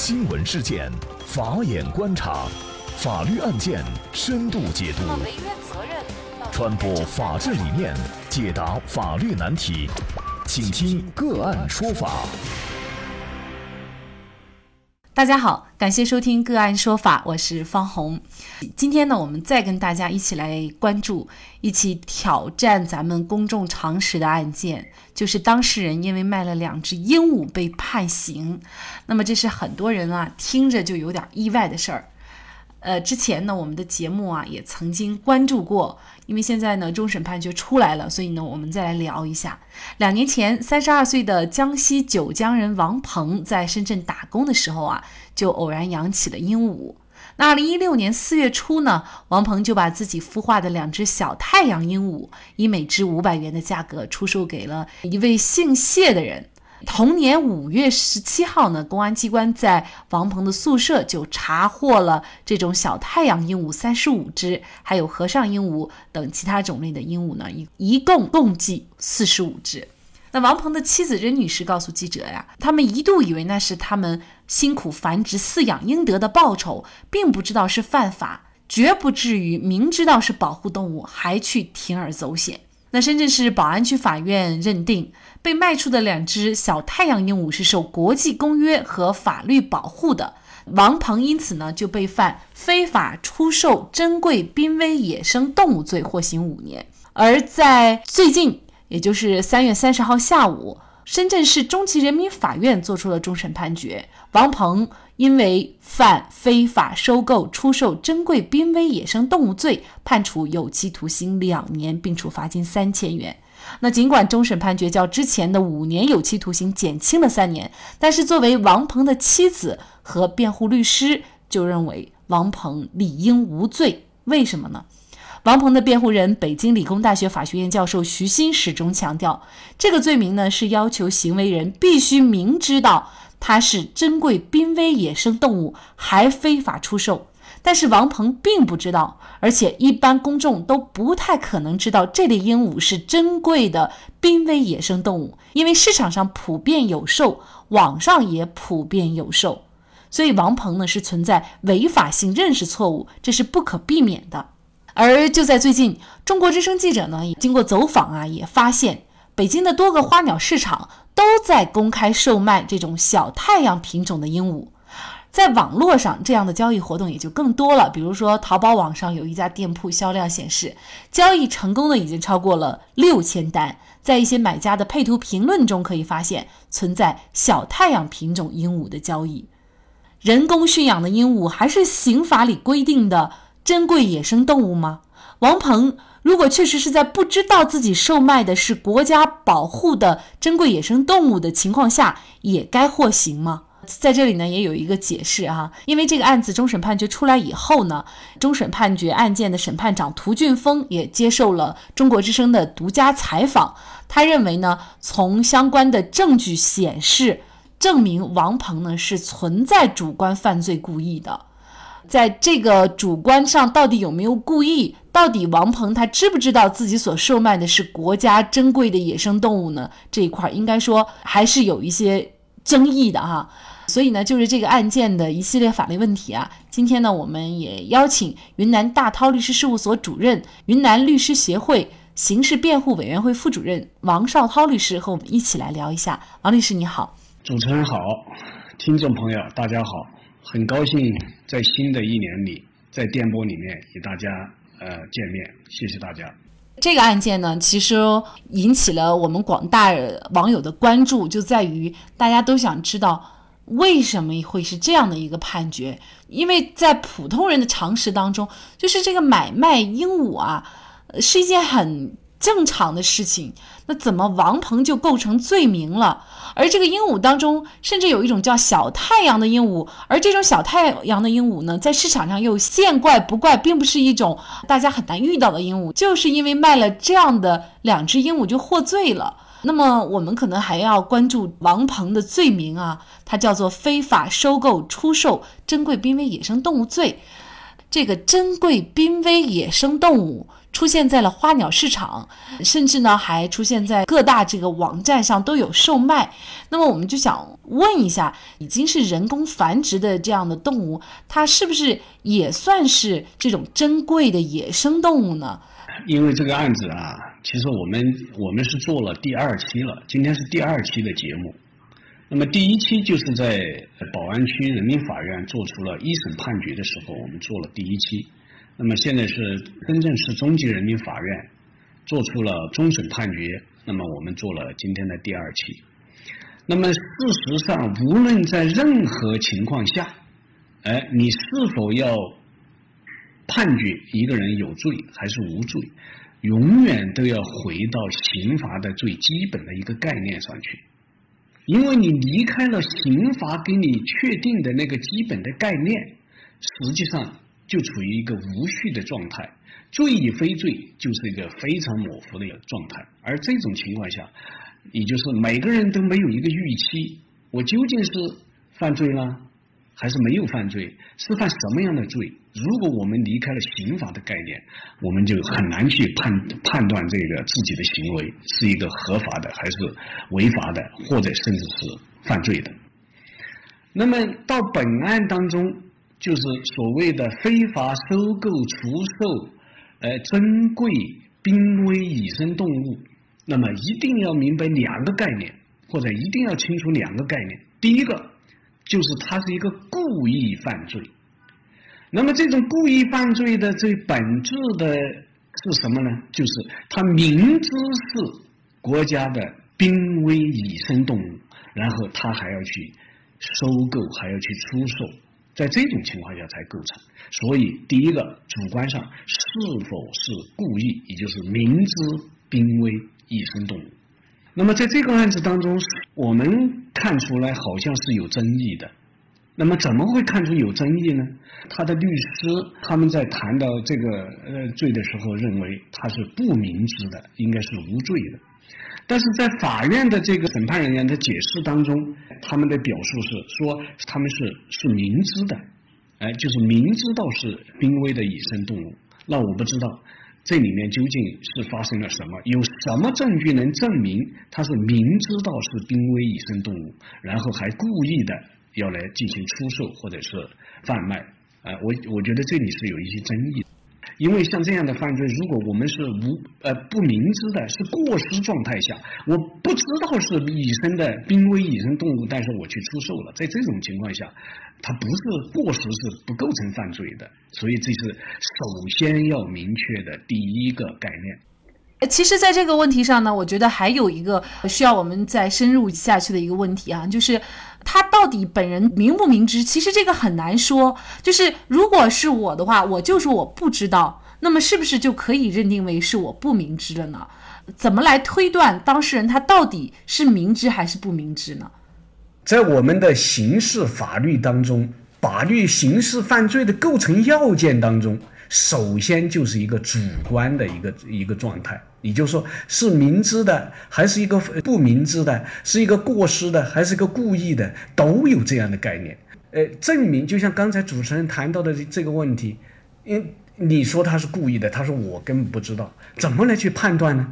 新闻事件，法眼观察，法律案件深度解读，传播法治理念，解答法律难题，请听个案说法。大家好，感谢收听个案说法，我是方红。今天呢，我们再跟大家一起来关注一起挑战咱们公众常识的案件，就是当事人因为卖了两只鹦鹉被判刑。那么这是很多人啊听着就有点意外的事儿。呃，之前呢，我们的节目啊也曾经关注过，因为现在呢终审判决出来了，所以呢我们再来聊一下。两年前，三十二岁的江西九江人王鹏在深圳打工的时候啊，就偶然养起了鹦鹉。那二零一六年四月初呢，王鹏就把自己孵化的两只小太阳鹦鹉，以每只五百元的价格出售给了一位姓谢的人。同年五月十七号呢，公安机关在王鹏的宿舍就查获了这种小太阳鹦鹉三十五只，还有和尚鹦鹉等其他种类的鹦鹉呢，一一共共计四十五只。那王鹏的妻子任女士告诉记者呀，他们一度以为那是他们辛苦繁殖饲养应得的报酬，并不知道是犯法，绝不至于明知道是保护动物还去铤而走险。那深圳市宝安区法院认定，被卖出的两只小太阳鹦鹉是受国际公约和法律保护的。王鹏因此呢就被犯非法出售珍贵濒危野生动物罪，获刑五年。而在最近，也就是三月三十号下午。深圳市中级人民法院作出了终审判决，王鹏因为犯非法收购、出售珍贵濒危野生动物罪，判处有期徒刑两年，并处罚金三千元。那尽管终审判决较之前的五年有期徒刑减轻了三年，但是作为王鹏的妻子和辩护律师就认为王鹏理应无罪。为什么呢？王鹏的辩护人、北京理工大学法学院教授徐新始终强调，这个罪名呢是要求行为人必须明知道它是珍贵濒危野生动物，还非法出售。但是王鹏并不知道，而且一般公众都不太可能知道这类鹦鹉是珍贵的濒危野生动物，因为市场上普遍有售，网上也普遍有售，所以王鹏呢是存在违法性认识错误，这是不可避免的。而就在最近，中国之声记者呢也，经过走访啊，也发现北京的多个花鸟市场都在公开售卖这种小太阳品种的鹦鹉。在网络上，这样的交易活动也就更多了。比如说，淘宝网上有一家店铺销量显示，交易成功的已经超过了六千单。在一些买家的配图评论中，可以发现存在小太阳品种鹦鹉的交易。人工驯养的鹦鹉还是刑法里规定的？珍贵野生动物吗？王鹏如果确实是在不知道自己售卖的是国家保护的珍贵野生动物的情况下，也该获刑吗？在这里呢，也有一个解释哈，因为这个案子终审判决出来以后呢，终审判决案件的审判长涂俊峰也接受了中国之声的独家采访，他认为呢，从相关的证据显示，证明王鹏呢是存在主观犯罪故意的。在这个主观上，到底有没有故意？到底王鹏他知不知道自己所售卖的是国家珍贵的野生动物呢？这一块应该说还是有一些争议的哈。所以呢，就是这个案件的一系列法律问题啊。今天呢，我们也邀请云南大韬律师事务所主任、云南律师协会刑事辩护委员会副主任王绍涛律师和我们一起来聊一下。王律师你好，主持人好，听众朋友大家好。很高兴在新的一年里，在电波里面与大家呃见面，谢谢大家。这个案件呢，其实引起了我们广大网友的关注，就在于大家都想知道为什么会是这样的一个判决。因为在普通人的常识当中，就是这个买卖鹦鹉啊，是一件很。正常的事情，那怎么王鹏就构成罪名了？而这个鹦鹉当中，甚至有一种叫小太阳的鹦鹉，而这种小太阳的鹦鹉呢，在市场上又见怪不怪，并不是一种大家很难遇到的鹦鹉，就是因为卖了这样的两只鹦鹉就获罪了。那么我们可能还要关注王鹏的罪名啊，它叫做非法收购、出售珍贵濒危野生动物罪。这个珍贵濒危野生动物出现在了花鸟市场，甚至呢还出现在各大这个网站上都有售卖。那么我们就想问一下，已经是人工繁殖的这样的动物，它是不是也算是这种珍贵的野生动物呢？因为这个案子啊，其实我们我们是做了第二期了，今天是第二期的节目。那么第一期就是在宝安区人民法院做出了一审判决的时候，我们做了第一期。那么现在是深圳市中级人民法院做出了终审判决，那么我们做了今天的第二期。那么事实上，无论在任何情况下，哎，你是否要判决一个人有罪还是无罪，永远都要回到刑罚的最基本的一个概念上去。因为你离开了刑罚给你确定的那个基本的概念，实际上就处于一个无序的状态，罪与非罪就是一个非常模糊的一个状态。而这种情况下，也就是每个人都没有一个预期，我究竟是犯罪了？还是没有犯罪，是犯什么样的罪？如果我们离开了刑法的概念，我们就很难去判判断这个自己的行为是一个合法的还是违法的，或者甚至是犯罪的。那么到本案当中，就是所谓的非法收购、出售呃珍贵濒危野生动物，那么一定要明白两个概念，或者一定要清楚两个概念。第一个。就是它是一个故意犯罪，那么这种故意犯罪的最本质的是什么呢？就是他明知是国家的濒危野生动物，然后他还要去收购，还要去出售，在这种情况下才构成。所以，第一个主观上是否是故意，也就是明知濒危野生动物。那么在这个案子当中，我们看出来好像是有争议的。那么怎么会看出有争议呢？他的律师他们在谈到这个呃罪的时候，认为他是不明知的，应该是无罪的。但是在法院的这个审判人员的解释当中，他们的表述是说他们是是明知的，哎，就是明知道是濒危的野生动物。那我不知道。这里面究竟是发生了什么？有什么证据能证明他是明知道是濒危野生动物，然后还故意的要来进行出售或者是贩卖？啊，我我觉得这里是有一些争议。因为像这样的犯罪，如果我们是无呃不明知的，是过失状态下，我不知道是野生的濒危野生动物，但是我去出售了，在这种情况下，它不是过失，是不构成犯罪的。所以这是首先要明确的第一个概念。其实，在这个问题上呢，我觉得还有一个需要我们再深入下去的一个问题啊，就是他到底本人明不明知？其实这个很难说。就是如果是我的话，我就说我不知道，那么是不是就可以认定为是我不明知了呢？怎么来推断当事人他到底是明知还是不明知呢？在我们的刑事法律当中，法律刑事犯罪的构成要件当中。首先就是一个主观的一个一个状态，也就说是明知的还是一个不明知的，是一个过失的还是一个故意的，都有这样的概念。呃，证明就像刚才主持人谈到的这个问题，因你说他是故意的，他说我根本不知道，怎么来去判断呢？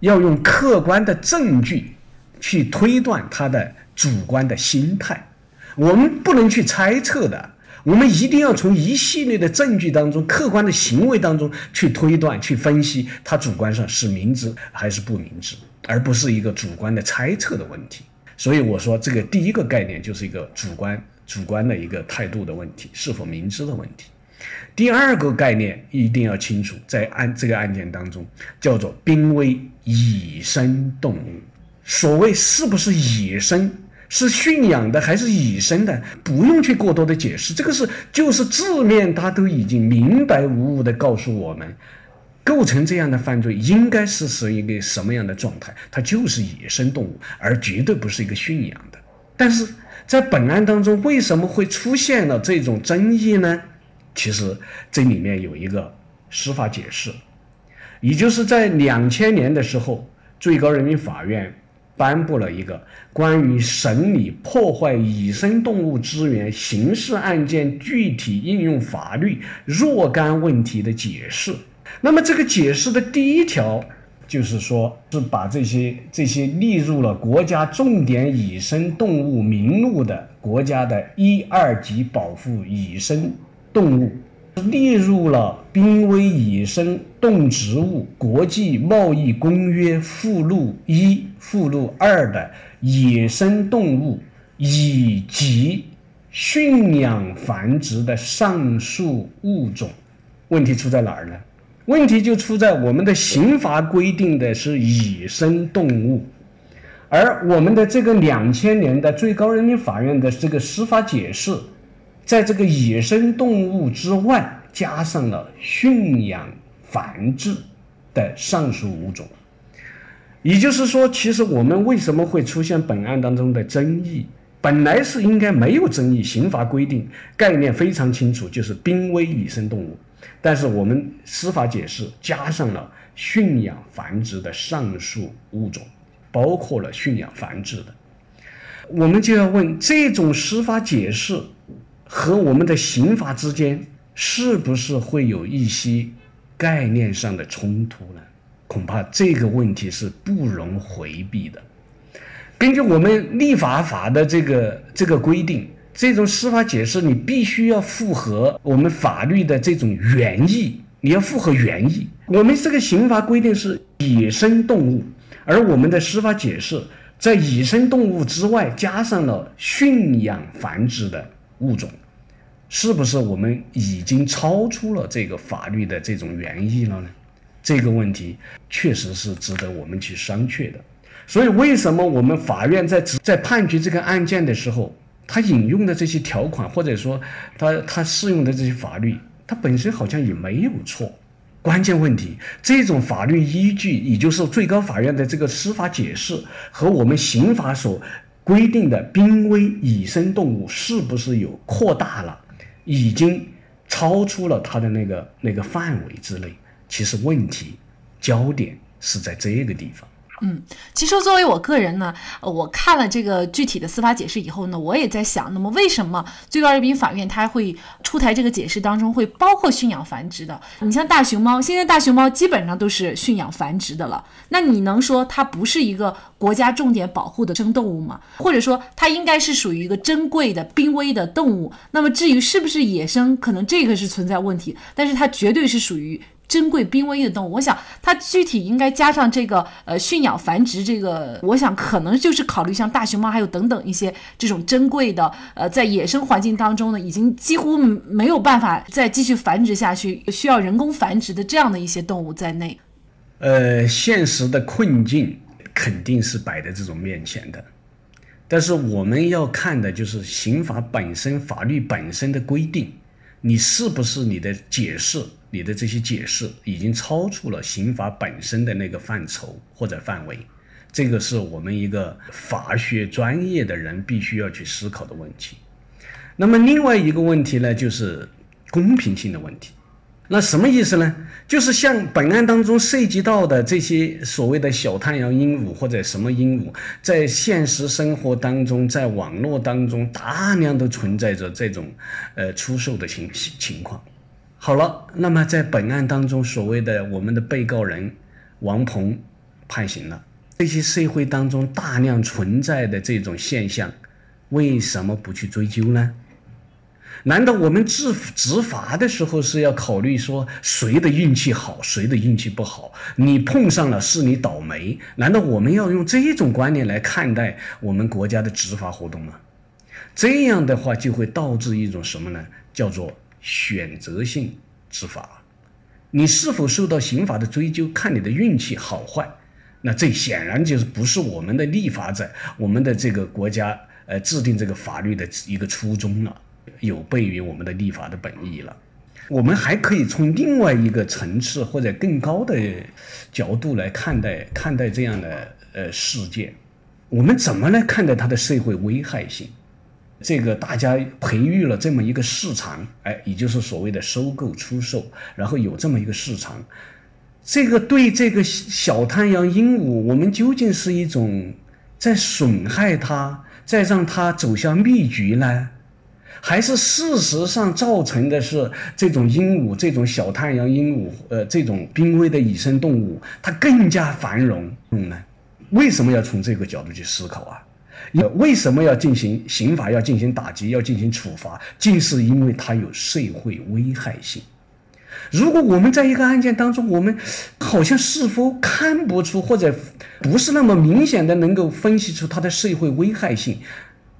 要用客观的证据去推断他的主观的心态，我们不能去猜测的。我们一定要从一系列的证据当中、客观的行为当中去推断、去分析他主观上是明知还是不明知，而不是一个主观的猜测的问题。所以我说，这个第一个概念就是一个主观、主观的一个态度的问题，是否明知的问题。第二个概念一定要清楚，在案这个案件当中叫做濒危野生动物。所谓是不是野生？是驯养的还是野生的？不用去过多的解释，这个是就是字面，他都已经明白无误的告诉我们，构成这样的犯罪应该是是一个什么样的状态？它就是野生动物，而绝对不是一个驯养的。但是在本案当中，为什么会出现了这种争议呢？其实这里面有一个司法解释，也就是在两千年的时候，最高人民法院。颁布了一个关于审理破坏野生动物资源刑事案件具体应用法律若干问题的解释，那么这个解释的第一条就是说，是把这些这些列入了国家重点野生动物名录的国家的一二级保护野生动物，列入了濒危野生动植物国际贸易公约附录一、附录二的野生动物以及驯养繁殖的上述物种。问题出在哪儿呢？问题就出在我们的刑法规定的是野生动物，而我们的这个两千年的最高人民法院的这个司法解释，在这个野生动物之外加上了驯养繁殖的上述五种，也就是说，其实我们为什么会出现本案当中的争议？本来是应该没有争议，刑法规定概念非常清楚，就是濒危野生动物。但是我们司法解释加上了驯养繁殖的上述物种，包括了驯养繁殖的，我们就要问：这种司法解释和我们的刑法之间是不是会有一些概念上的冲突呢？恐怕这个问题是不容回避的。根据我们立法法的这个这个规定。这种司法解释，你必须要符合我们法律的这种原意，你要符合原意。我们这个刑法规定是野生动物，而我们的司法解释在野生动物之外加上了驯养繁殖的物种，是不是我们已经超出了这个法律的这种原意了呢？这个问题确实是值得我们去商榷的。所以，为什么我们法院在在判决这个案件的时候？他引用的这些条款，或者说他他适用的这些法律，它本身好像也没有错。关键问题，这种法律依据，也就是最高法院的这个司法解释和我们刑法所规定的濒危野生动物，是不是有扩大了，已经超出了它的那个那个范围之内？其实问题焦点是在这个地方。嗯，其实作为我个人呢，我看了这个具体的司法解释以后呢，我也在想，那么为什么最高人民法院它会出台这个解释当中会包括驯养繁殖的？你像大熊猫，现在大熊猫基本上都是驯养繁殖的了，那你能说它不是一个国家重点保护的生动物吗？或者说它应该是属于一个珍贵的濒危的动物？那么至于是不是野生，可能这个是存在问题，但是它绝对是属于。珍贵濒危的动物，我想它具体应该加上这个呃驯养繁殖这个，我想可能就是考虑像大熊猫还有等等一些这种珍贵的呃在野生环境当中呢，已经几乎没有办法再继续繁殖下去，需要人工繁殖的这样的一些动物在内。呃，现实的困境肯定是摆在这种面前的，但是我们要看的就是刑法本身、法律本身的规定，你是不是你的解释？你的这些解释已经超出了刑法本身的那个范畴或者范围，这个是我们一个法学专业的人必须要去思考的问题。那么另外一个问题呢，就是公平性的问题。那什么意思呢？就是像本案当中涉及到的这些所谓的小太阳鹦鹉或者什么鹦鹉，在现实生活当中，在网络当中大量的存在着这种呃出售的情情况。好了，那么在本案当中，所谓的我们的被告人王鹏判刑了。这些社会当中大量存在的这种现象，为什么不去追究呢？难道我们执执法的时候是要考虑说谁的运气好，谁的运气不好？你碰上了是你倒霉？难道我们要用这种观念来看待我们国家的执法活动吗？这样的话就会导致一种什么呢？叫做。选择性执法，你是否受到刑法的追究，看你的运气好坏。那这显然就是不是我们的立法者，我们的这个国家呃制定这个法律的一个初衷了，有悖于我们的立法的本意了。我们还可以从另外一个层次或者更高的角度来看待看待这样的呃事件。我们怎么来看待它的社会危害性？这个大家培育了这么一个市场，哎，也就是所谓的收购、出售，然后有这么一个市场，这个对这个小太阳鹦鹉，我们究竟是一种在损害它，在让它走向灭绝呢，还是事实上造成的是这种鹦鹉、这种小太阳鹦鹉，呃，这种濒危的野生动物它更加繁荣呢？为什么要从这个角度去思考啊？为什么要进行刑法？要进行打击？要进行处罚？竟是因为它有社会危害性。如果我们在一个案件当中，我们好像是否看不出或者不是那么明显的能够分析出它的社会危害性，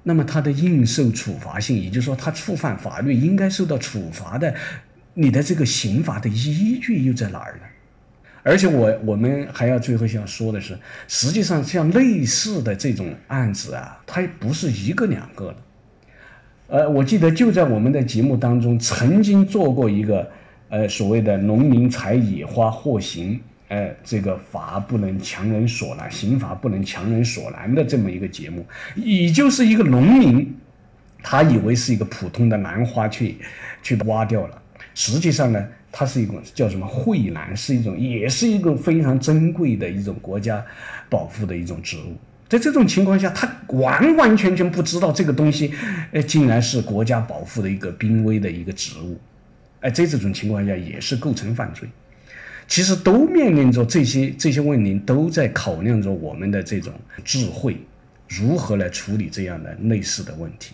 那么它的应受处罚性，也就是说，它触犯法律应该受到处罚的，你的这个刑罚的依据又在哪儿呢？而且我我们还要最后想说的是，实际上像类似的这种案子啊，它不是一个两个的。呃，我记得就在我们的节目当中曾经做过一个。呃，所谓的农民采野花获刑，呃，这个法不能强人所难，刑法不能强人所难的这么一个节目，也就是一个农民，他以为是一个普通的兰花去去挖掉了，实际上呢，它是一种叫什么蕙兰，是一种也是一种非常珍贵的一种国家保护的一种植物，在这种情况下，他完完全全不知道这个东西，呃，竟然是国家保护的一个濒危的一个植物。哎，在这种情况下也是构成犯罪，其实都面临着这些这些问题，都在考量着我们的这种智慧，如何来处理这样的类似的问题。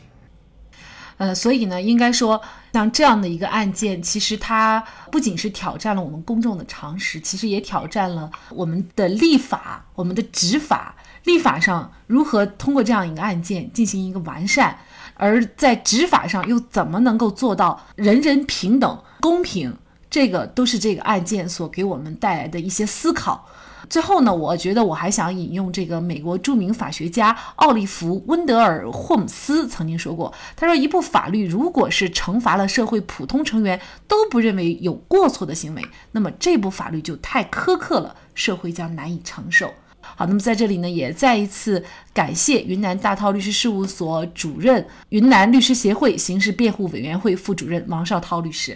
呃，所以呢，应该说，像这样的一个案件，其实它不仅是挑战了我们公众的常识，其实也挑战了我们的立法、我们的执法。立法上如何通过这样一个案件进行一个完善？而在执法上又怎么能够做到人人平等、公平？这个都是这个案件所给我们带来的一些思考。最后呢，我觉得我还想引用这个美国著名法学家奥利弗·温德尔·霍姆斯曾经说过：“他说，一部法律如果是惩罚了社会普通成员都不认为有过错的行为，那么这部法律就太苛刻了，社会将难以承受。”好，那么在这里呢，也再一次感谢云南大韬律师事务所主任、云南律师协会刑事辩护委员会副主任王绍涛律师。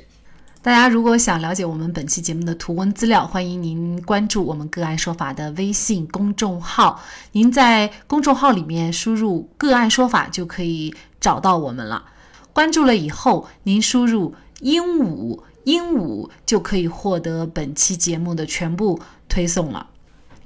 大家如果想了解我们本期节目的图文资料，欢迎您关注我们“个案说法”的微信公众号。您在公众号里面输入“个案说法”就可以找到我们了。关注了以后，您输入“鹦鹉”，鹦鹉就可以获得本期节目的全部推送了。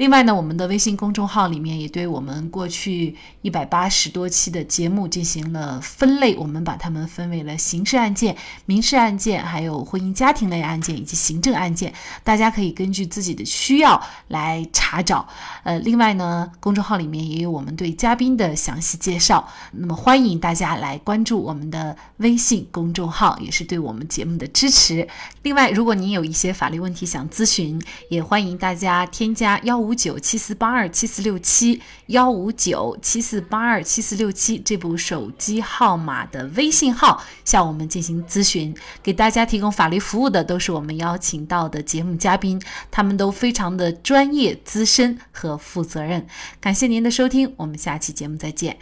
另外呢，我们的微信公众号里面也对我们过去一百八十多期的节目进行了分类，我们把它们分为了刑事案件、民事案件，还有婚姻家庭类案件以及行政案件，大家可以根据自己的需要来查找。呃，另外呢，公众号里面也有我们对嘉宾的详细介绍，那么欢迎大家来关注我们的微信公众号，也是对我们节目的支持。另外，如果您有一些法律问题想咨询，也欢迎大家添加幺五。五九七四八二七四六七幺五九七四八二七四六七这部手机号码的微信号向我们进行咨询，给大家提供法律服务的都是我们邀请到的节目嘉宾，他们都非常的专业、资深和负责任。感谢您的收听，我们下期节目再见。